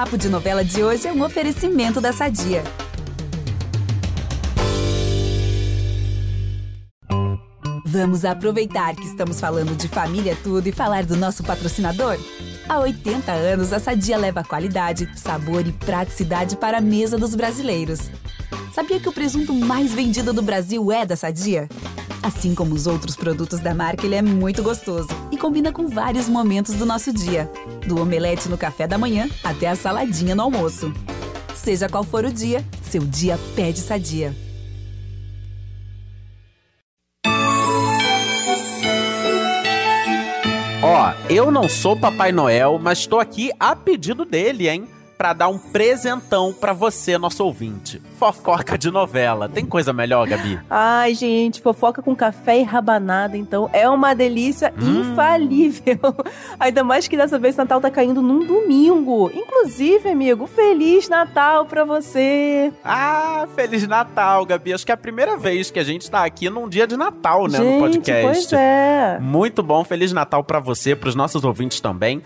Papo de Novela de hoje é um oferecimento da Sadia. Vamos aproveitar que estamos falando de família tudo e falar do nosso patrocinador? Há 80 anos, a Sadia leva qualidade, sabor e praticidade para a mesa dos brasileiros. Sabia que o presunto mais vendido do Brasil é da Sadia? Assim como os outros produtos da marca, ele é muito gostoso e combina com vários momentos do nosso dia, do omelete no café da manhã até a saladinha no almoço. Seja qual for o dia, seu dia pede Sadia. Ó, eu não sou Papai Noel, mas estou aqui a pedido dele, hein? Pra dar um presentão pra você, nosso ouvinte. Fofoca de novela. Tem coisa melhor, Gabi? Ai, gente, fofoca com café e rabanada, então é uma delícia Hum. infalível. Ainda mais que dessa vez Natal tá caindo num domingo. Inclusive, amigo, Feliz Natal pra você. Ah, Feliz Natal, Gabi. Acho que é a primeira vez que a gente tá aqui num dia de Natal, né, gente, no podcast. pois é. Muito bom, Feliz Natal pra você, pros nossos ouvintes também.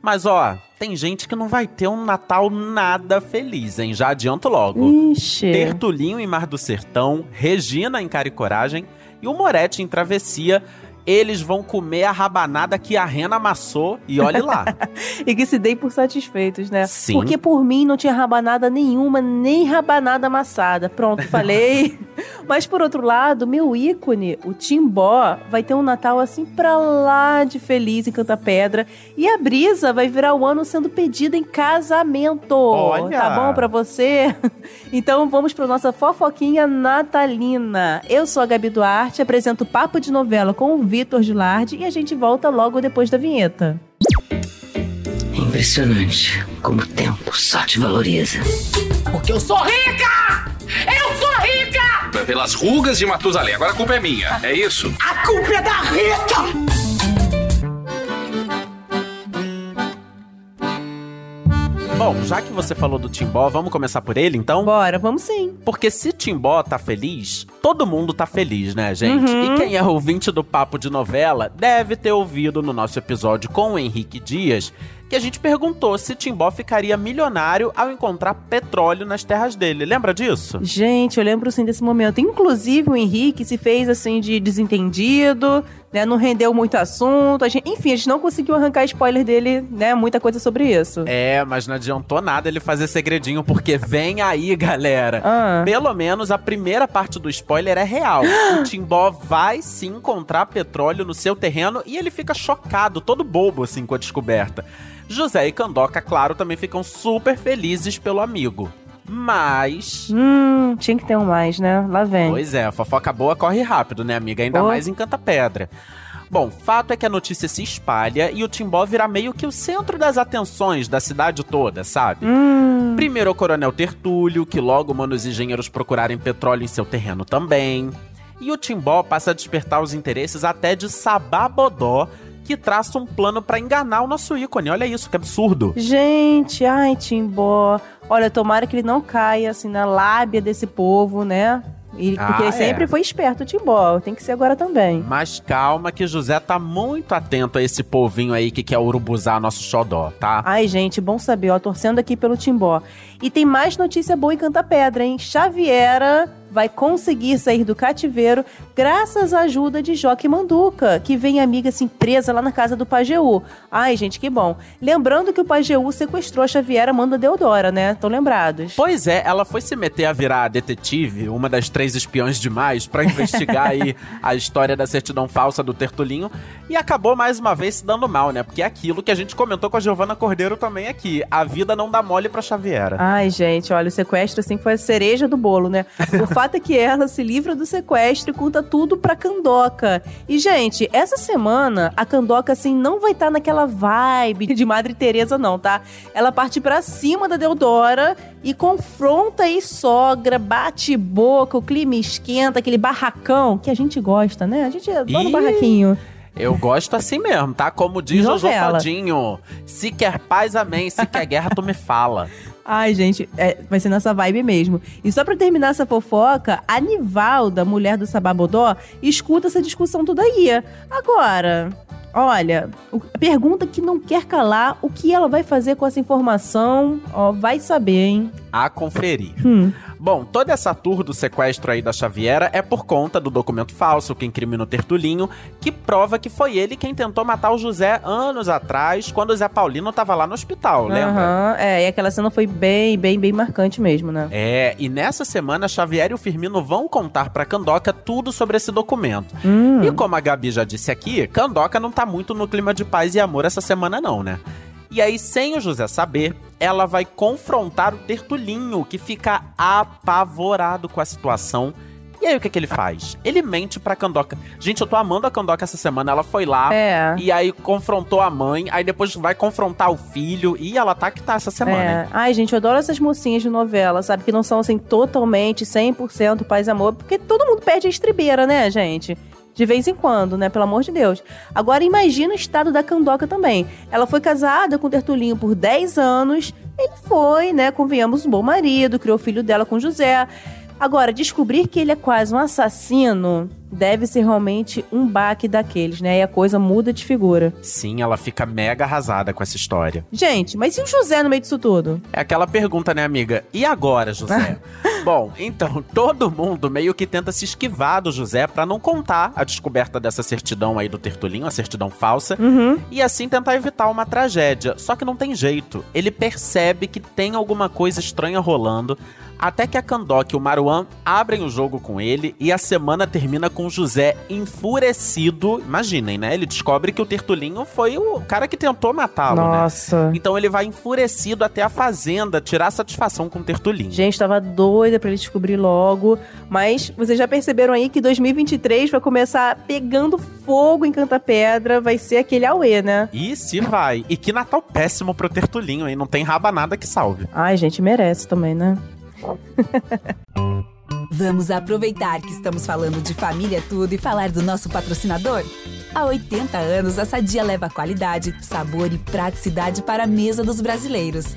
Mas ó, tem gente que não vai ter um Natal nada feliz, hein? Já adianto logo. Ixi. Tertulinho em Mar do Sertão, Regina em Cara e Coragem e o Moretti em Travessia. Eles vão comer a rabanada que a Rena amassou e olhe lá. E que se deem por satisfeitos, né? Sim. Porque por mim não tinha rabanada nenhuma, nem rabanada amassada. Pronto, falei. Mas por outro lado, meu ícone, o Timbó, vai ter um Natal assim pra lá de feliz em Canta Pedra. E a Brisa vai virar o ano sendo pedida em casamento. Olha! Tá bom pra você? Então vamos pra nossa fofoquinha natalina. Eu sou a Gabi Duarte, apresento Papo de Novela com o Vitor Gilardi e a gente volta logo depois da vinheta. É impressionante como o tempo só te valoriza. Porque eu sou rica! Eu sou rica! Pelas rugas de Matusalém. Agora a culpa é minha, é isso? A culpa é da Rita! Bom, já que você falou do Timbó, vamos começar por ele então? Bora, vamos sim. Porque se Timbó tá feliz, todo mundo tá feliz, né, gente? Uhum. E quem é ouvinte do Papo de Novela deve ter ouvido no nosso episódio com o Henrique Dias que a gente perguntou se Timbó ficaria milionário ao encontrar petróleo nas terras dele. Lembra disso? Gente, eu lembro sim desse momento. Inclusive, o Henrique se fez assim de desentendido, né? Não rendeu muito assunto. A gente- enfim, a gente não conseguiu arrancar spoiler dele, né? Muita coisa sobre isso. É, mas não adiantou nada ele fazer segredinho, porque vem aí, galera. Ah. Pelo menos a primeira parte do spoiler é real. o Timbó vai sim encontrar petróleo no seu terreno e ele fica chocado, todo bobo assim com a descoberta. José e Candoca, claro, também ficam super felizes pelo amigo. Mas. Hum, tinha que ter um mais, né? Lá vem. Pois é, a fofoca boa corre rápido, né, amiga? Ainda Oh. mais em Canta Pedra. Bom, fato é que a notícia se espalha e o Timbó vira meio que o centro das atenções da cidade toda, sabe? Hum. Primeiro o Coronel Tertúlio, que logo manda os engenheiros procurarem petróleo em seu terreno também. E o Timbó passa a despertar os interesses até de Sababodó, que traça um plano pra enganar o nosso ícone. Olha isso, que absurdo. Gente, ai, Timbó. Olha, tomara que ele não caia assim na lábia desse povo, né? E- Ah, porque ele é. sempre foi esperto, o Timbó. Tem que ser agora também. Mas calma que José tá muito atento a esse povinho aí que quer urubuzar nosso xodó, tá? Ai, gente, bom saber, ó, torcendo aqui pelo Timbó. E tem mais notícia boa em Canta Pedra, hein? Xaviera vai conseguir sair do cativeiro graças à ajuda de Joque Manduca, que vem amiga assim presa lá na casa do Pajeú. Ai, gente, que bom. Lembrando que o Pajeú sequestrou a Xaviera Manda Deodora, né? Estão lembrados? Pois é, ela foi se meter a virar detetive, uma das três espiões demais, pra investigar aí a história da certidão falsa do Tertulinho, e acabou mais uma vez se dando mal, né? Porque é aquilo que a gente comentou com a Giovana Cordeiro também aqui. A vida não dá mole pra Xaviera. Ai, gente, olha, o sequestro assim foi a cereja do bolo, né? O fato é que ela se livra do sequestro e conta tudo pra Candoca. E, gente, essa semana a Candoca assim não vai estar naquela vibe de Madre Teresa não, tá? Ela parte pra cima da Deodora e confronta aí sogra, bate boca, o clima esquenta, aquele barracão que a gente gosta, né? A gente adora Ih, o barraquinho. Eu gosto assim mesmo, tá? Como diz o. Todinho. Se quer paz, amém. Se quer guerra, tu me fala. Ai, gente, é, vai ser nessa vibe mesmo. E só pra terminar essa fofoca, a Nivalda, mulher do Sababodó, escuta essa discussão toda aí. Agora, Olha, a pergunta que não quer calar, o que ela vai fazer com essa informação, ó, vai saber, hein? A conferir. Hum. Bom, toda essa tour do sequestro aí da Xaviera é por conta do documento falso que incrimina o Tertulinho, que prova que foi ele quem tentou matar o José anos atrás, quando o Zé Paulino tava lá no hospital, lembra? Aham, é, e aquela cena foi bem, bem, bem marcante mesmo, né? É, e nessa semana a Xaviera e o Firmino vão contar pra Candoca tudo sobre esse documento. Hum. E como a Gabi já disse aqui, Candoca não tá muito no clima de paz e amor essa semana não, né? E aí, sem o José saber, ela vai confrontar o Tertulinho, que fica apavorado com a situação. E aí, o que, que ele faz? Ele mente pra Candoca. Gente, eu tô amando a Candoca essa semana. Ela foi lá É. e aí confrontou a mãe, aí depois vai confrontar o filho. E ela tá que tá essa semana, É. hein? Ai, gente, eu adoro essas mocinhas de novela, sabe? Que não são, assim, totalmente 100% paz e amor. Porque todo mundo perde a estribeira, né, gente? De vez em quando, né? Pelo amor de Deus. Agora, imagina o estado da Candoca também. Ela foi casada com o Tertulinho por 10 anos. Ele foi, né? Convenhamos, um bom marido, criou o filho dela com José. Agora, descobrir que ele é quase um assassino deve ser realmente um baque daqueles, né? E a coisa muda de figura. Sim, ela fica mega arrasada com essa história. Gente, mas e o José no meio disso tudo? É aquela pergunta, né, amiga? E agora, José? Bom, então, todo mundo meio que tenta se esquivar do José pra não contar a descoberta dessa certidão aí do Tertulinho, a certidão falsa, Uhum. e assim tentar evitar uma tragédia. Só que não tem jeito. Ele percebe que tem alguma coisa estranha rolando, até que a Kandoka e o Maruan abrem o jogo com ele e a semana termina com o José enfurecido. Imaginem, né? Ele descobre que o Tertulinho foi o cara que tentou matá-lo, né? Nossa. Então ele vai enfurecido até a fazenda tirar satisfação com o Tertulinho. Gente, tava doida pra ele descobrir logo. Mas vocês já perceberam aí que 2023 vai começar pegando fogo em Canta Pedra. Vai ser aquele auê, né? E se vai. E que Natal péssimo pro Tertulinho, hein? Não tem rabanada que salve. Ai, gente, merece também, né? Vamos aproveitar que estamos falando de família tudo e falar do nosso patrocinador? Há 80 anos, a Sadia leva qualidade, sabor e praticidade para a mesa dos brasileiros.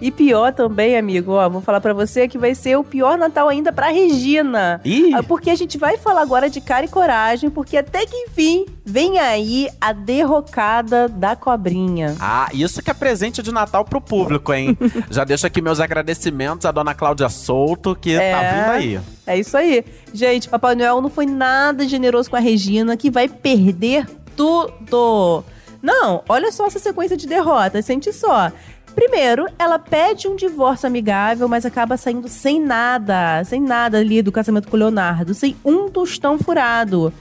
E pior também, amigo, ó, vou falar pra você que vai ser o pior Natal ainda pra Regina. Ih! Ah, Porque a gente vai falar agora de cara e coragem, porque até que enfim vem aí a derrocada da cobrinha. Ah, isso que é presente de Natal pro público, hein? Já deixo aqui meus agradecimentos à dona Cláudia Souto, que tá É. vindo aí. É isso aí. Gente, Papai Noel não foi nada generoso com a Regina, que vai perder tudo. Não, olha só essa sequência de derrotas, sente só. Primeiro, ela pede um divórcio amigável, mas acaba saindo sem nada, sem nada ali do casamento com o Leonardo, sem um tostão furado.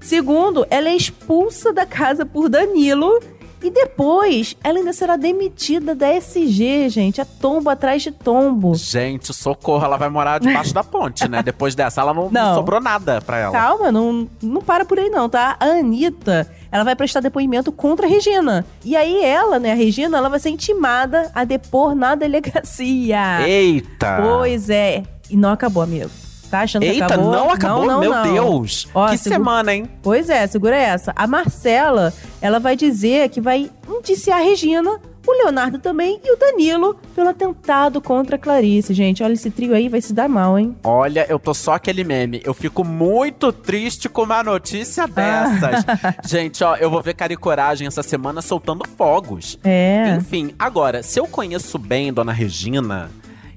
Segundo, ela é expulsa da casa por Danilo. E depois, ela ainda será demitida da SG, gente. É tombo atrás de tombo. Gente, socorro, ela vai morar debaixo da ponte, né? Depois dessa, ela não, não sobrou nada pra ela. Calma, não, não para por aí não, tá? A Anitta, ela vai prestar depoimento contra a Regina. E aí ela, né, a Regina, ela vai ser intimada a depor na delegacia. Eita! Pois é. E não acabou, amigo. Tá achando que Eita, acabou? não acabou? Não, não, Meu não. Deus! Ó, que segu- semana, hein? Pois é, segura essa. A Marcela, ela vai dizer que vai indiciar a Regina, o Leonardo também e o Danilo pelo atentado contra a Clarice. Gente, olha, esse trio aí vai se dar mal, hein? Olha, eu tô só aquele meme. Eu fico muito triste com uma notícia dessas. Gente, ó, eu vou ver cara e coragem essa semana soltando fogos. É. Enfim, agora, se eu conheço bem Dona Regina,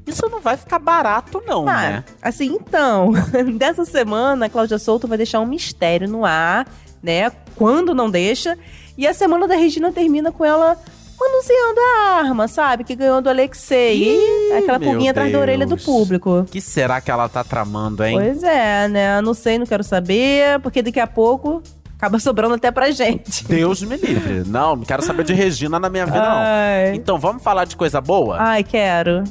isso não vai ficar barato, não, Ah, né? assim, então, dessa semana, a Cláudia Souto vai deixar um mistério no ar, né? Quando não deixa. E a semana da Regina termina com ela manuseando a arma, sabe? Que ganhou do Alexei. E aquela pulguinha atrás da orelha do público. O que será que ela tá tramando, hein? Pois é, né? Não sei, não quero saber, porque daqui a pouco acaba sobrando até pra gente. Deus me livre. Não, não quero saber de Regina na minha vida, não. Ai. Então, vamos falar de coisa boa? Ai, quero.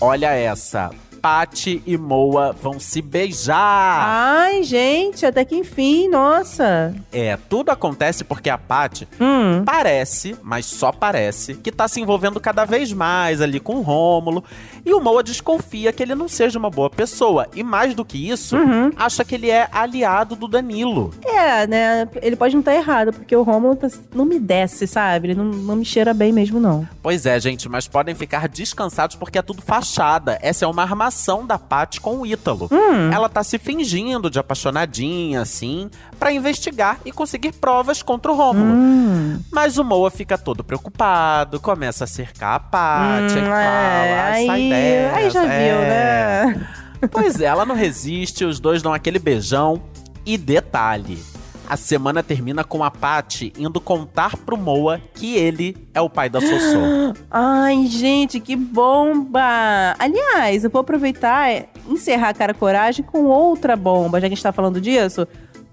Olha essa. Patty e Moa vão se beijar. Ai, gente, até que enfim, nossa. É, tudo acontece porque a Patty Hum. parece, mas só parece, que tá se envolvendo cada vez mais ali com o Rômulo. E o Moa desconfia que ele não seja uma boa pessoa. E mais do que isso, Uhum. acha que ele é aliado do Danilo. É, né? Ele pode não estar errado, porque o Romulo tá- não me desce, sabe? Ele não, não me cheira bem mesmo, não. Pois é, gente, mas podem ficar descansados porque é tudo fachada. Essa é uma armação da Paty com o Ítalo. Hum. Ela tá se fingindo de apaixonadinha, assim, pra investigar e conseguir provas contra o Rômulo. Hum. Mas o Moa fica todo preocupado, começa a cercar a Paty, Hum, e fala, é, "Ai, sai aí, dessa, aí já viu, é." né? Pois é, ela não resiste, os dois dão aquele beijão. E detalhe, a semana termina com a Paty indo contar pro Moa que ele é o pai da Sossô. Ai, gente, que bomba! Aliás, eu vou aproveitar e encerrar a cara coragem com outra bomba, já que a gente tá falando disso.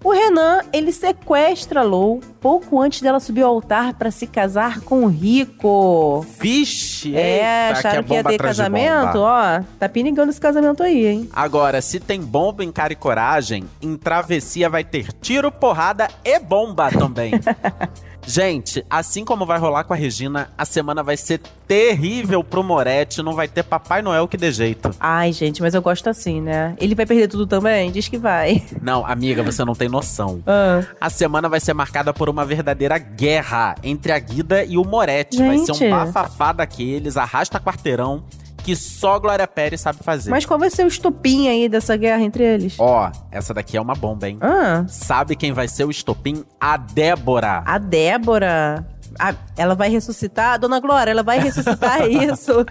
O Renan, ele sequestra a Lou pouco antes dela subir ao altar pra se casar com o Rico. Vixe, é, eita, acharam que, ia bomba ter atrás de casamento? Ó, tá pinigando esse casamento aí, hein? Agora, se tem bomba em cara e coragem, em travessia vai ter tiro, porrada e bomba também. Gente, assim como vai rolar com a Regina, a semana vai ser terrível pro Moretti, não vai ter Papai Noel que dê jeito. Ai, gente, mas eu gosto assim, né? Ele vai perder tudo também? Diz que vai. Não, amiga, você não tem noção. Ah. A semana vai ser marcada por uma verdadeira guerra entre a Guida e o Moretti. Vai ser Gente. um bafafá daqueles, arrasta quarteirão, que só Glória Pérez sabe fazer. Mas qual vai ser o estopim aí dessa guerra entre eles? Ó, essa daqui é uma bomba, hein? Ah, Sabe quem vai ser o estopim? A Débora. a Débora. Ah, ela vai ressuscitar? Dona Glória, ela vai ressuscitar isso?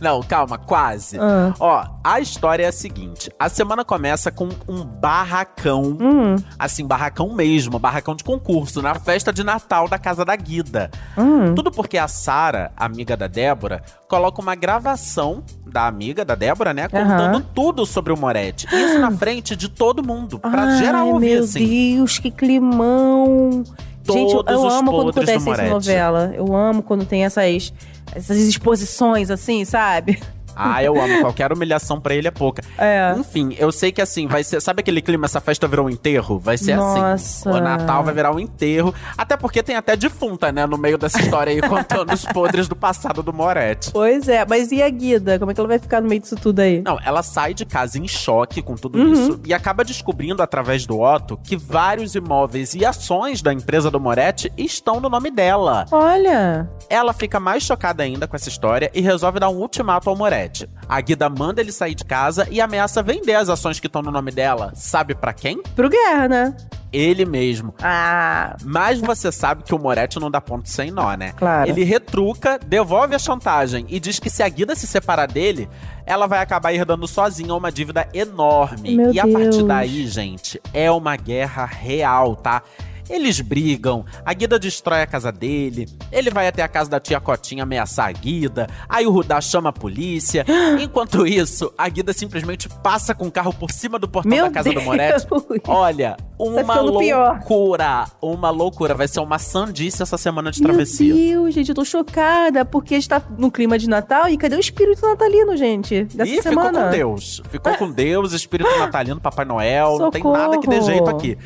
Não, calma, quase. Ah. Ó, a história é a seguinte: a semana começa com um barracão, Hum, assim, barracão mesmo, barracão de concurso, na festa de Natal da casa da Guida. hum. Tudo porque a Sara, amiga da Débora, coloca uma gravação da amiga da Débora, né? Contando tudo sobre o Moretti. Isso na frente de todo mundo, pra Ai, geral ouvir, meu assim. Deus, que climão. Gente, eu, amo quando acontece isso novela. Eu amo quando tem essas, essas exposições assim, sabe? Ah, eu amo. Qualquer humilhação pra ele é pouca. É. Enfim, eu sei que assim, vai ser. Sabe aquele clima? Essa festa virou um enterro? Vai ser assim. Nossa. O Natal vai virar um enterro. Até porque tem até defunta, né? No meio dessa história aí, contando os podres do passado do Moretti. Pois é, mas e a Guida? Como é que ela vai ficar no meio disso tudo aí? Não, ela sai de casa em choque com tudo Uhum. isso e acaba descobrindo através do Otto que vários imóveis e ações da empresa do Moretti estão no nome dela. Olha, Ela fica mais chocada ainda com essa história e resolve dar um ultimato ao Moretti. A Guida manda ele sair de casa e ameaça vender as ações que estão no nome dela. Sabe pra quem? pro Guerra, né? Ele mesmo. Ah, Mas você sabe que o Moretti não dá ponto sem nó, né? Claro. Ele retruca, devolve a chantagem e diz que se a Guida se separar dele, ela vai acabar herdando sozinha uma dívida enorme. Meu e a partir daí, gente, é uma guerra real, tá? Eles brigam, a Guida destrói a casa dele, ele vai até a casa da tia Cotinha ameaçar a Guida, aí o Rudá chama a polícia. Enquanto isso, a Guida simplesmente passa com o carro por cima do portão meu da casa Deus. do Moretti. Olha, uma ficando pior. loucura, uma loucura. Vai ser uma sandice essa semana de Meu travessia. Deus, gente, eu tô chocada, porque a gente tá no clima de Natal e cadê o espírito natalino, gente? Dessa e semana. ficou com Deus. Ficou com Deus, espírito natalino, Papai Noel. Não tem nada que dê Socorro. jeito aqui.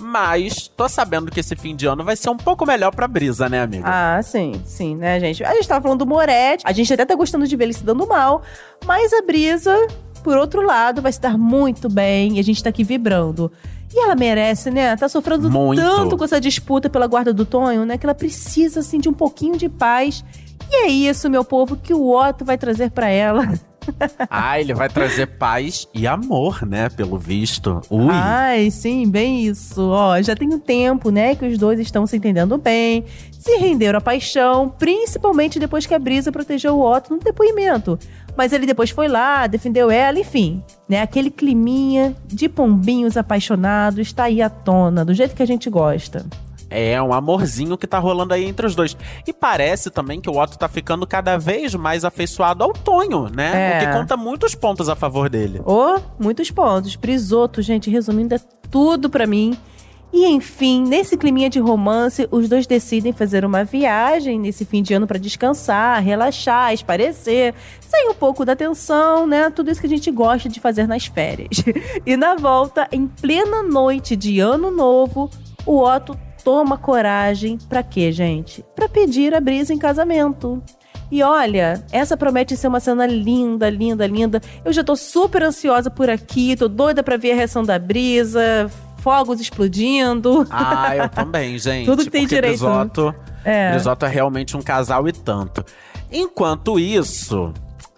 Mas tô sabendo que esse fim de ano vai ser um pouco melhor pra Brisa, né, amiga? Ah, sim, sim, né, gente? A gente tava falando do Moretti, a gente até tá gostando de ver ele se dando mal, mas a Brisa, por outro lado, vai se dar muito bem e a gente tá aqui vibrando. E ela merece, né? Tá sofrendo Muito. tanto com essa disputa pela guarda do Tonho, né? Que ela precisa, assim, de um pouquinho de paz. E é isso, meu povo, que o Otto vai trazer pra ela. Ah, ele vai trazer paz e amor, né? Pelo visto. Ui. Ai, sim, bem isso. Ó, já tem um tempo, né, que os dois estão se entendendo bem, se renderam à paixão, principalmente depois que a Brisa protegeu o Otto no depoimento. Mas ele depois foi lá, defendeu ela, enfim, né, aquele climinha de pombinhos apaixonados tá aí à tona, do jeito que a gente gosta. É um amorzinho que tá rolando aí entre os dois. E parece também que o Otto tá ficando cada vez mais afeiçoado ao Tonho, né? É. O que conta muitos pontos a favor dele. Ô, muitos pontos. Brisoto, gente, resumindo, é tudo pra mim. E enfim, nesse climinha de romance, os dois decidem fazer uma viagem nesse fim de ano para descansar, relaxar, esparecer, sair um pouco da tensão, né? Tudo isso que a gente gosta de fazer nas férias. E na volta, em plena noite de ano novo, o Otto toma coragem para quê, gente? Para pedir a Brisa em casamento. E olha, essa promete ser uma cena linda, linda, linda. Eu já tô super ansiosa por aqui, tô doida pra ver a reação da Brisa, fogos explodindo. Ah, eu também, gente. Tudo que tem direito, né? Brizoto, É. É realmente um casal e tanto. Enquanto isso.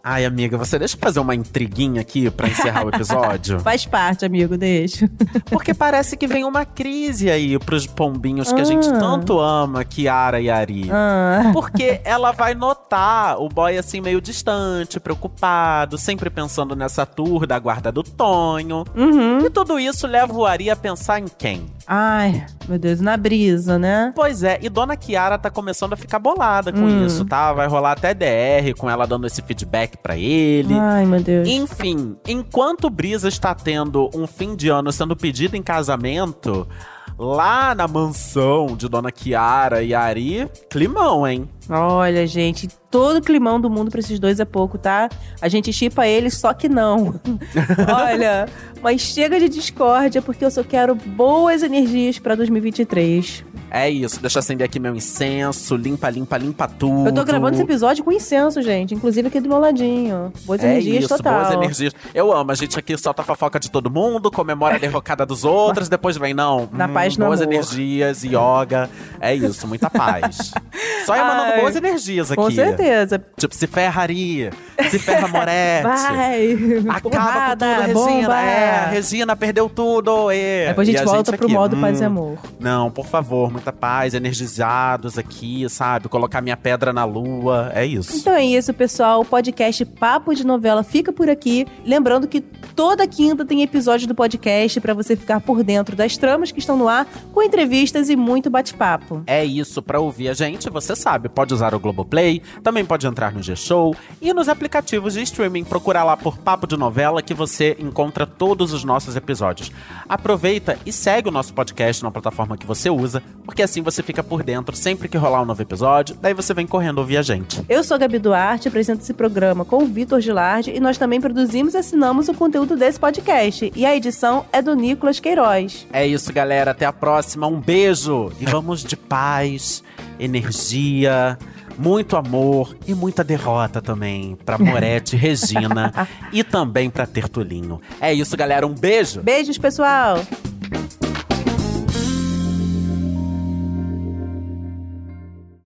Ai, amiga, você deixa eu fazer uma intriguinha aqui pra encerrar o episódio? Faz parte, amigo, deixa. Porque parece que vem uma crise aí pros pombinhos que a gente Ah. tanto ama, Kiara e Ari. Ah. Porque ela vai notar o boy assim meio distante, preocupado, sempre pensando nessa tour da guarda do Tonho. Uhum. E tudo isso leva o Ari a pensar em quem? Ai, meu Deus, na brisa, né? Pois é, e Dona Kiara tá começando a ficar bolada com Hum. isso, tá? Vai rolar até DR com ela dando esse feedback pra ele. Ai, meu Deus. Enfim, enquanto Brisa está tendo um fim de ano sendo pedido em casamento, lá na mansão de Dona Kiara e Ari, climão, hein? Olha, gente, todo climão do mundo pra esses dois é pouco, tá? A gente chipa eles, só que não. Olha, mas chega de discórdia, porque eu só quero boas energias pra 2023. É isso, deixa eu acender aqui meu incenso, limpa, limpa, limpa tudo. Eu tô gravando esse episódio com incenso, gente, inclusive aqui do meu ladinho. Boas É energias isso, total. boas energias. Eu amo, a gente aqui solta a fofoca de todo mundo, comemora a derrocada dos outros, depois vem, não, Na hum, paz, no boas amor. energias, yoga. É isso, muita paz. Só emanando Ai, boas energias aqui. Com certeza. Tipo, se ferraria, se ferra Moretti. Vai! Acaba Porrada, com tudo, Regina. bomba. É, Regina perdeu tudo. É. Depois a E gente volta pro aqui, modo paz e hum, amor. Não, por favor, muita paz, energizados aqui, sabe? Colocar minha pedra na lua, é isso. Então é isso, pessoal. O podcast Papo de Novela fica por aqui. Lembrando que toda quinta tem episódio do podcast pra você ficar por dentro das tramas que estão no ar, com entrevistas e muito bate-papo. É isso, pra ouvir a gente, você sabe, pode usar o Globoplay, também pode entrar no G-Show e nos aplicativos de streaming, procurar lá por Papo de Novela que você encontra todos os nossos episódios. Aproveita e segue o nosso podcast na plataforma que você usa, porque assim você fica por dentro sempre que rolar um novo episódio, daí você vem correndo ouvir a gente. Eu sou a Gabi Duarte, apresento esse programa com o Vitor Gilardi e nós também produzimos e assinamos o conteúdo desse podcast. E a edição é do Nicolas Queiroz. É isso, galera, até a próxima, um beijo e vamos de paz, energia, muito amor e muita derrota também pra Moretti, Regina e também pra Tertulinho. É isso, galera, um beijo. Beijos, pessoal!